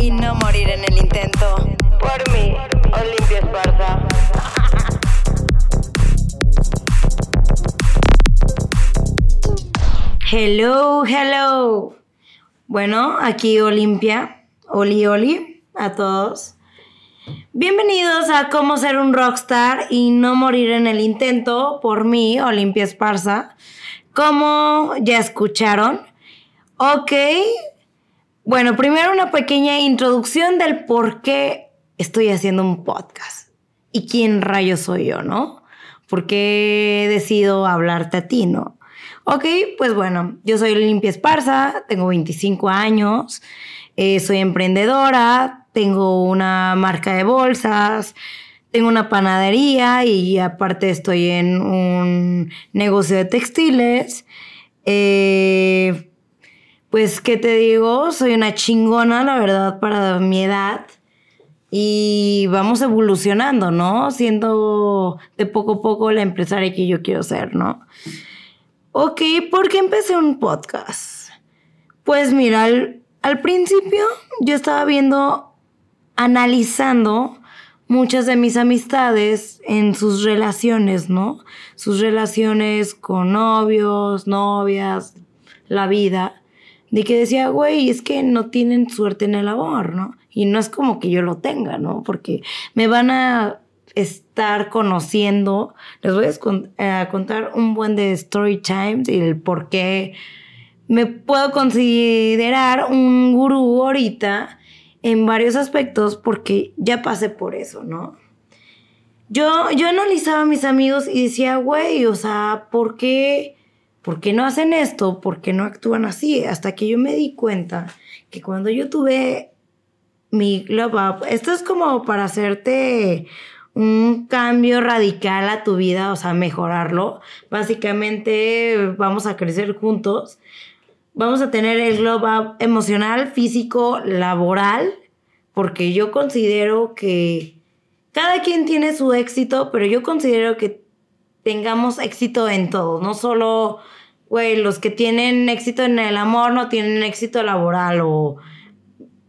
y no morir en el intento. Por mí, Olimpia Esparza. Hello, hello. Bueno, aquí Olimpia, Oli Oli, a todos. Bienvenidos a Cómo ser un rockstar y no morir en el intento por mí, Olimpia Esparza. Como ya escucharon, ok. Bueno, primero una pequeña introducción del por qué estoy haciendo un podcast y quién rayo soy yo, ¿no? ¿Por qué decido hablarte a ti, no? Ok, pues bueno, yo soy Olimpia Esparza, tengo 25 años, eh, soy emprendedora, tengo una marca de bolsas, tengo una panadería y aparte estoy en un negocio de textiles. Eh, pues, ¿qué te digo? Soy una chingona, la verdad, para mi edad. Y vamos evolucionando, ¿no? Siendo de poco a poco la empresaria que yo quiero ser, ¿no? Ok, ¿por qué empecé un podcast? Pues mira, al, al principio yo estaba viendo, analizando muchas de mis amistades en sus relaciones, ¿no? Sus relaciones con novios, novias, la vida. De que decía, güey, es que no tienen suerte en el amor, ¿no? Y no es como que yo lo tenga, ¿no? Porque me van a estar conociendo. Les voy a contar un buen de story times y el por qué me puedo considerar un gurú ahorita en varios aspectos porque ya pasé por eso, ¿no? Yo, yo analizaba a mis amigos y decía, güey, o sea, ¿por qué, ¿por qué no hacen esto? ¿Por qué no actúan así? Hasta que yo me di cuenta que cuando yo tuve mi glow up, esto es como para hacerte un cambio radical a tu vida, o sea, mejorarlo. Básicamente vamos a crecer juntos. Vamos a tener el glow up emocional, físico, laboral, porque yo considero que cada quien tiene su éxito, pero yo considero que tengamos éxito en todo, no solo, güey, los que tienen éxito en el amor no tienen éxito laboral o,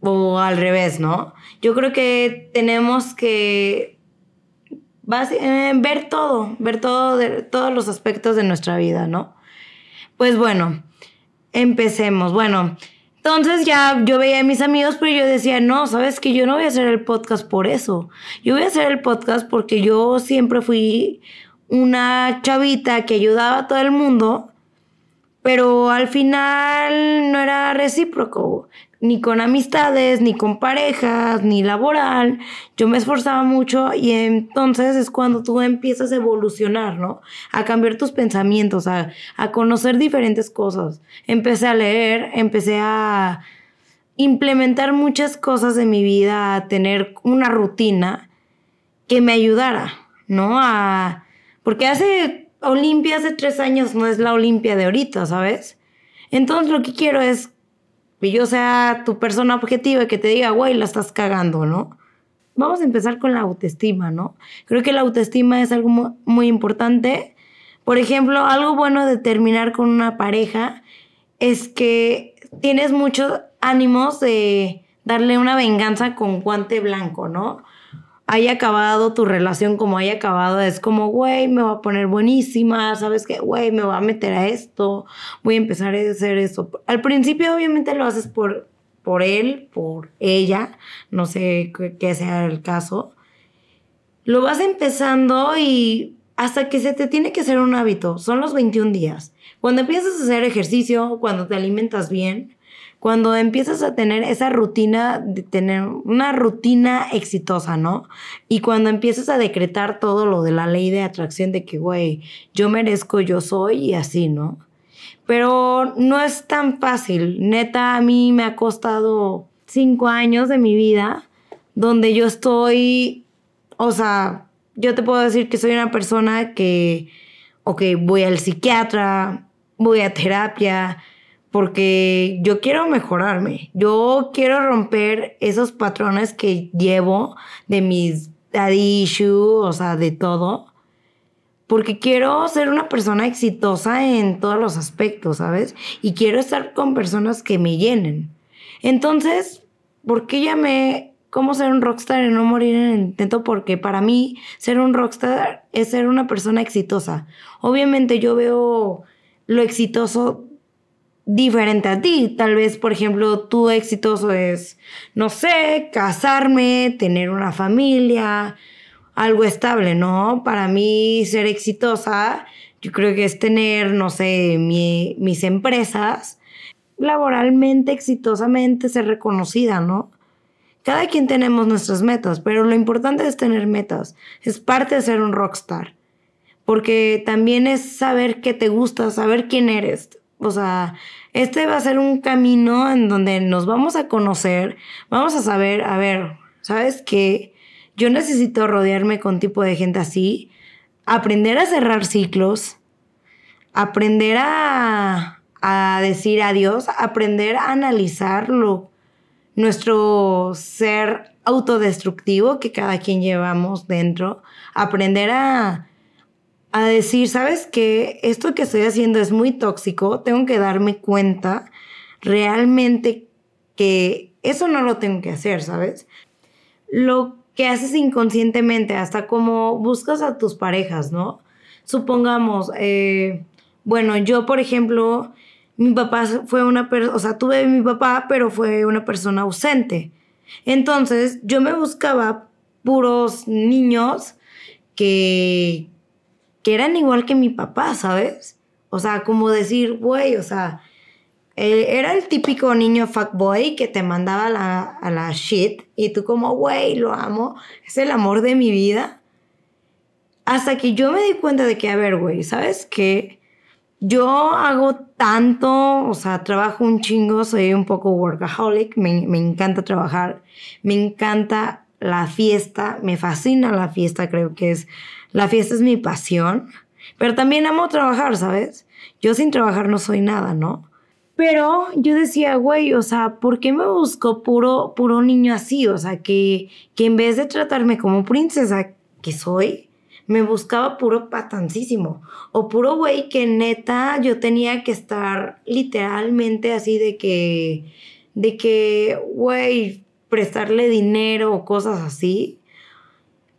o al revés, ¿no? Yo creo que tenemos que eh, ver todo, ver todo de, todos los aspectos de nuestra vida, ¿no? Pues bueno, empecemos. Bueno, entonces ya yo veía a mis amigos, pero yo decía, no, sabes que yo no voy a hacer el podcast por eso. Yo voy a hacer el podcast porque yo siempre fui una chavita que ayudaba a todo el mundo, pero al final no era recíproco ni con amistades, ni con parejas, ni laboral. Yo me esforzaba mucho y entonces es cuando tú empiezas a evolucionar, ¿no? A cambiar tus pensamientos, a, a conocer diferentes cosas. Empecé a leer, empecé a implementar muchas cosas de mi vida, a tener una rutina que me ayudara, ¿no? A, porque hace Olimpia hace tres años no es la Olimpia de ahorita, ¿sabes? Entonces lo que quiero es que yo sea tu persona objetiva y que te diga, güey, la estás cagando, ¿no? Vamos a empezar con la autoestima, ¿no? Creo que la autoestima es algo muy importante. Por ejemplo, algo bueno de terminar con una pareja es que tienes muchos ánimos de darle una venganza con guante blanco, ¿no? Haya acabado tu relación como haya acabado, es como, güey, me va a poner buenísima, ¿sabes qué? Güey, me va a meter a esto, voy a empezar a hacer eso. Al principio obviamente lo haces por, por él, por ella, no sé qué sea el caso. Lo vas empezando y hasta que se te tiene que hacer un hábito, son los 21 días. Cuando empiezas a hacer ejercicio, cuando te alimentas bien, cuando empiezas a tener esa rutina, de tener una rutina exitosa, ¿no? Y cuando empiezas a decretar todo lo de la ley de atracción de que, güey, yo merezco, yo soy y así, ¿no? Pero no es tan fácil. Neta, a mí me ha costado cinco años de mi vida donde yo estoy, o sea, yo te puedo decir que soy una persona que, ok, voy al psiquiatra, voy a terapia, porque yo quiero mejorarme, yo quiero romper esos patrones que llevo de mis daddy issues, o sea, de todo, porque quiero ser una persona exitosa en todos los aspectos, ¿sabes? Y quiero estar con personas que me llenen. Entonces, ¿por qué llamé cómo ser un rockstar y no morir en el intento? Porque para mí ser un rockstar es ser una persona exitosa. Obviamente yo veo lo exitoso diferente a ti. Tal vez, por ejemplo, tu exitoso es, no sé, casarme, tener una familia, algo estable, ¿no? Para mí ser exitosa, yo creo que es tener, no sé, mi- mis empresas laboralmente, exitosamente, ser reconocida, ¿no? Cada quien tenemos nuestras metas, pero lo importante es tener metas. Es parte de ser un rockstar. Porque también es saber qué te gusta, saber quién eres. O sea, este va a ser un camino en donde nos vamos a conocer, vamos a saber, a ver, ¿sabes qué? Yo necesito rodearme con tipo de gente así, aprender a cerrar ciclos, aprender a, a decir adiós, aprender a analizarlo, nuestro ser autodestructivo que cada quien llevamos dentro, aprender a, a decir, ¿sabes qué? Esto que estoy haciendo es muy tóxico, tengo que darme cuenta realmente que eso no lo tengo que hacer, ¿sabes? Lo que haces inconscientemente, hasta como buscas a tus parejas, ¿no? Supongamos, eh, bueno, yo, por ejemplo, mi papá fue una persona, o sea, tuve mi papá, pero fue una persona ausente. Entonces, yo me buscaba puros niños que, que eran igual que mi papá, ¿sabes? O sea, como decir, güey, o sea, eh, era el típico niño fuckboy que te mandaba la, a la shit y tú como, güey, lo amo, es el amor de mi vida. Hasta que yo me di cuenta de que, a ver, güey, ¿sabes qué? Yo hago tanto, o sea, trabajo un chingo, soy un poco workaholic, me, me encanta trabajar, me encanta la fiesta, me fascina la fiesta, creo que es, la fiesta es mi pasión, pero también amo trabajar, ¿sabes? Yo sin trabajar no soy nada, ¿no? Pero yo decía, güey, o sea, ¿por qué me busco puro, puro niño así? O sea, que, que en vez de tratarme como princesa que soy, me buscaba puro patancísimo. O puro güey que neta yo tenía que estar literalmente así de que, de que, güey, prestarle dinero o cosas así.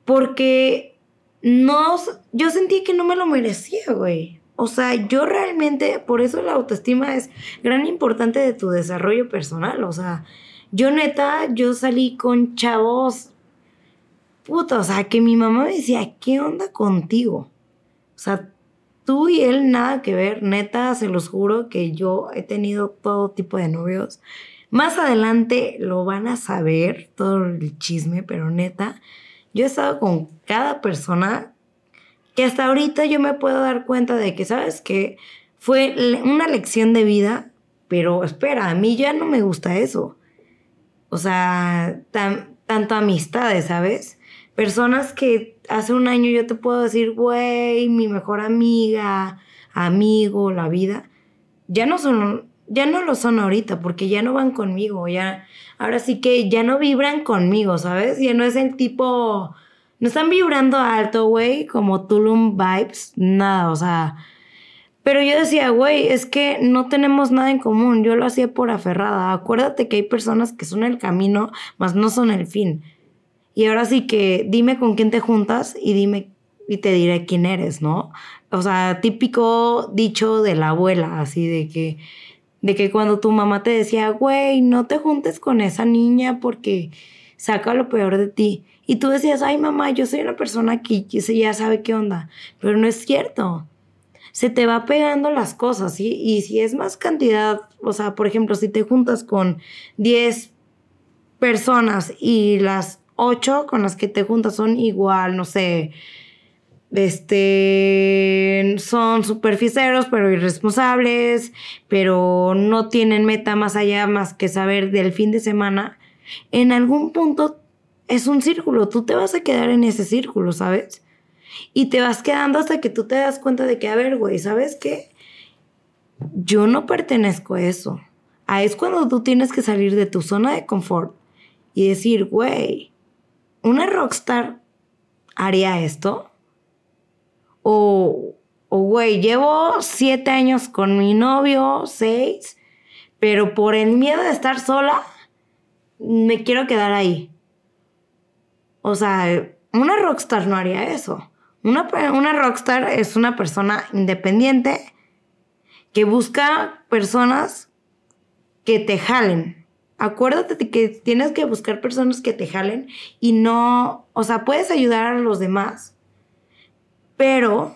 Porque no, yo sentí que no me lo merecía, güey. O sea, yo realmente, por eso la autoestima es gran importante de tu desarrollo personal. O sea, yo neta, yo salí con chavos, puta, o sea, que mi mamá me decía, ¿qué onda contigo? O sea, tú y él nada que ver, neta, se los juro que yo he tenido todo tipo de novios. Más adelante lo van a saber, todo el chisme, pero neta, yo he estado con cada persona que hasta ahorita yo me puedo dar cuenta de que, ¿sabes qué? Fue una lección de vida, pero espera, a mí ya no me gusta eso. O sea, tan- tanto amistades, ¿sabes? Personas que hace un año yo te puedo decir, güey, mi mejor amiga, amigo, la vida, ya no son, ya no lo son ahorita, porque ya no van conmigo, ya, ahora sí que ya no vibran conmigo, ¿sabes? Ya no es el tipo, no están vibrando alto, güey, como Tulum vibes, nada, o sea, pero yo decía, güey, es que no tenemos nada en común. Yo lo hacía por aferrada. Acuérdate que hay personas que son el camino, mas no son el fin. Y ahora sí que dime con quién te juntas y dime y te diré quién eres, ¿no? O sea, típico dicho de la abuela, así de que de que cuando tu mamá te decía, güey, no te juntes con esa niña porque saca lo peor de ti. Y tú decías, ay mamá, yo soy una persona que ya sabe qué onda. Pero no es cierto se te va pegando las cosas, ¿sí? Y si es más cantidad, o sea, por ejemplo, si te juntas con 10 personas y las 8 con las que te juntas son igual, no sé, este, son superficiales, pero irresponsables, pero no tienen meta más allá más que saber del fin de semana, en algún punto es un círculo, tú te vas a quedar en ese círculo, ¿sabes? Y te vas quedando hasta que tú te das cuenta de que, a ver, güey, ¿sabes qué? Yo no pertenezco a eso. Ahí es cuando tú tienes que salir de tu zona de confort y decir, güey, ¿una rockstar haría esto? O, güey, llevo siete años con mi novio, seis, pero por el miedo de estar sola, me quiero quedar ahí. O sea, una rockstar no haría eso. Una, una rockstar es una persona independiente que busca personas que te jalen. Acuérdate que tienes que buscar personas que te jalen y no, o sea, puedes ayudar a los demás, pero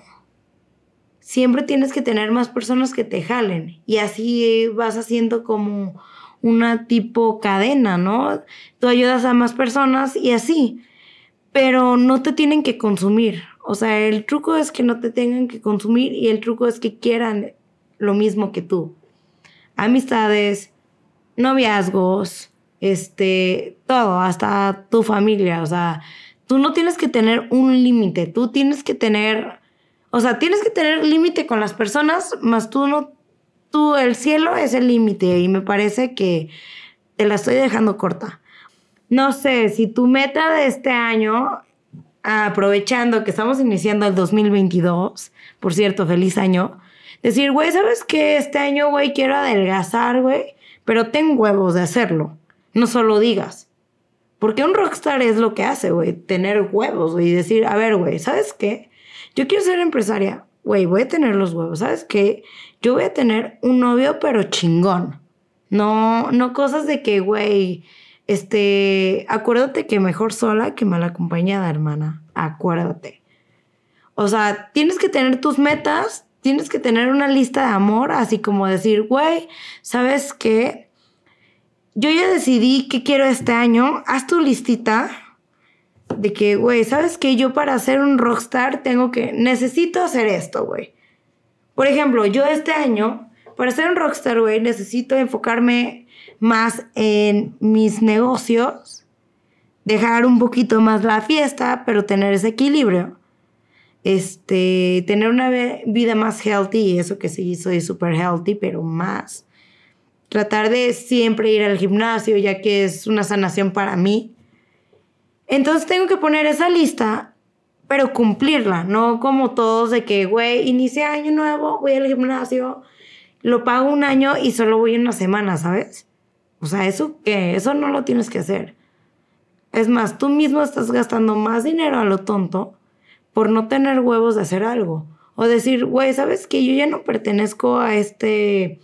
siempre tienes que tener más personas que te jalen y así vas haciendo como una tipo cadena, ¿no? Tú ayudas a más personas y así, pero no te tienen que consumir. O sea, el truco es que no te tengan que consumir y el truco es que quieran lo mismo que tú. Amistades, noviazgos, este, todo, hasta tu familia. O sea, tú no tienes que tener un límite, tú tienes que tener, o sea, tienes que tener límite con las personas, más tú no, tú, el cielo es el límite y me parece que te la estoy dejando corta. No sé, si tu meta de este año, aprovechando que estamos iniciando el 2022, por cierto, feliz año, decir, güey, ¿sabes qué? Este año, güey, quiero adelgazar, güey, pero ten huevos de hacerlo. No solo digas. Porque un rockstar es lo que hace, güey, tener huevos, güey, y decir, a ver, güey, ¿sabes qué? Yo quiero ser empresaria, güey, voy a tener los huevos, ¿sabes qué? Yo voy a tener un novio, pero chingón. No, no cosas de que, güey, este, acuérdate que mejor sola que mal acompañada, hermana. Acuérdate. O sea, tienes que tener tus metas, tienes que tener una lista de amor, así como decir, güey, ¿sabes qué? Yo ya decidí qué quiero este año. Haz tu listita de que, güey, ¿sabes qué? Yo para ser un rockstar tengo que, necesito hacer esto, güey. Por ejemplo, yo este año, para ser un rockstar, güey, necesito enfocarme más en mis negocios, dejar un poquito más la fiesta, pero tener ese equilibrio. Este, tener una vida más healthy, y eso que sí soy súper healthy, pero más. Tratar de siempre ir al gimnasio, ya que es una sanación para mí. Entonces tengo que poner esa lista, pero cumplirla, no como todos de que, güey, inicia año nuevo, voy al gimnasio, lo pago un año y solo voy una semana, ¿sabes? O sea, eso que eso no lo tienes que hacer. Es más, tú mismo estás gastando más dinero a lo tonto por no tener huevos de hacer algo. O decir, güey, ¿sabes qué? Yo ya no pertenezco a este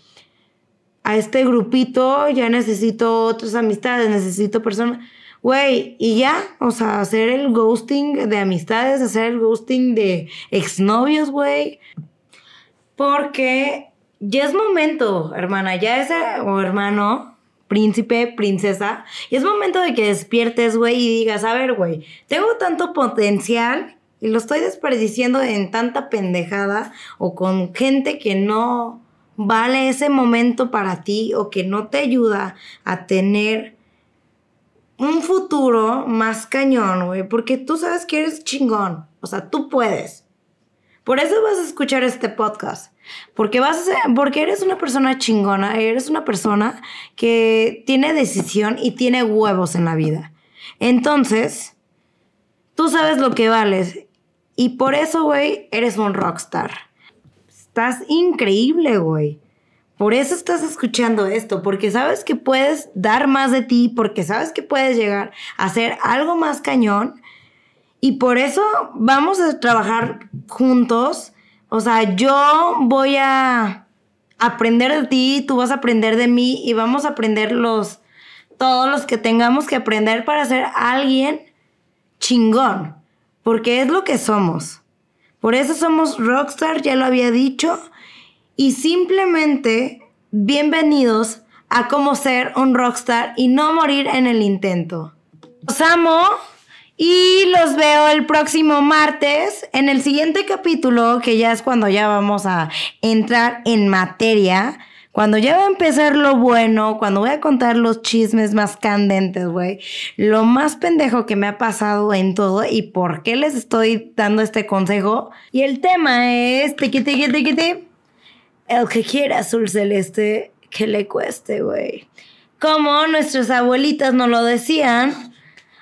a este grupito, ya necesito otras amistades, necesito personas. Güey, y ya, o sea, hacer el ghosting de amistades, hacer el ghosting de exnovios, güey. Porque ya es momento, hermana, ya es, o hermano, príncipe, princesa, y es momento de que despiertes, güey, y digas, a ver, güey, tengo tanto potencial y lo estoy desperdiciando en tanta pendejada o con gente que no vale ese momento para ti o que no te ayuda a tener un futuro más cañón, güey, porque tú sabes que eres chingón, o sea, tú puedes. Por eso vas a escuchar este podcast. Porque vas a porque eres una persona chingona, eres una persona que tiene decisión y tiene huevos en la vida. Entonces, tú sabes lo que vales. Y por eso, güey, eres un rockstar. Estás increíble, güey. Por eso estás escuchando esto, porque sabes que puedes dar más de ti, porque sabes que puedes llegar a hacer algo más cañón. Y por eso vamos a trabajar juntos. O sea, yo voy a aprender de ti, tú vas a aprender de mí y vamos a aprender los todos los que tengamos que aprender para ser alguien chingón, porque es lo que somos. Por eso somos rockstar, ya lo había dicho, y simplemente bienvenidos a cómo ser un rockstar y no morir en el intento. Los amo y los veo el próximo martes en el siguiente capítulo, que ya es cuando ya vamos a entrar en materia. Cuando ya va a empezar lo bueno, cuando voy a contar los chismes más candentes, güey. Lo más pendejo que me ha pasado en todo y por qué les estoy dando este consejo. Y el tema es tiqui, tiqui, tiqui, tiqui. El que quiera azul celeste, que le cueste, güey. Como nuestras abuelitas nos lo decían,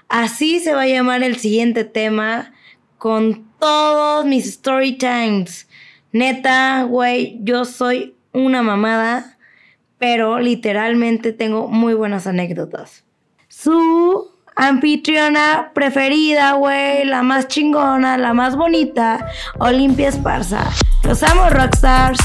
así se va a llamar el siguiente tema con todos mis story times. Neta, güey, yo soy una mamada, pero literalmente tengo muy buenas anécdotas. su anfitriona preferida, güey, la más chingona, la más bonita, Olimpia Esparza. Los amo, Rockstars.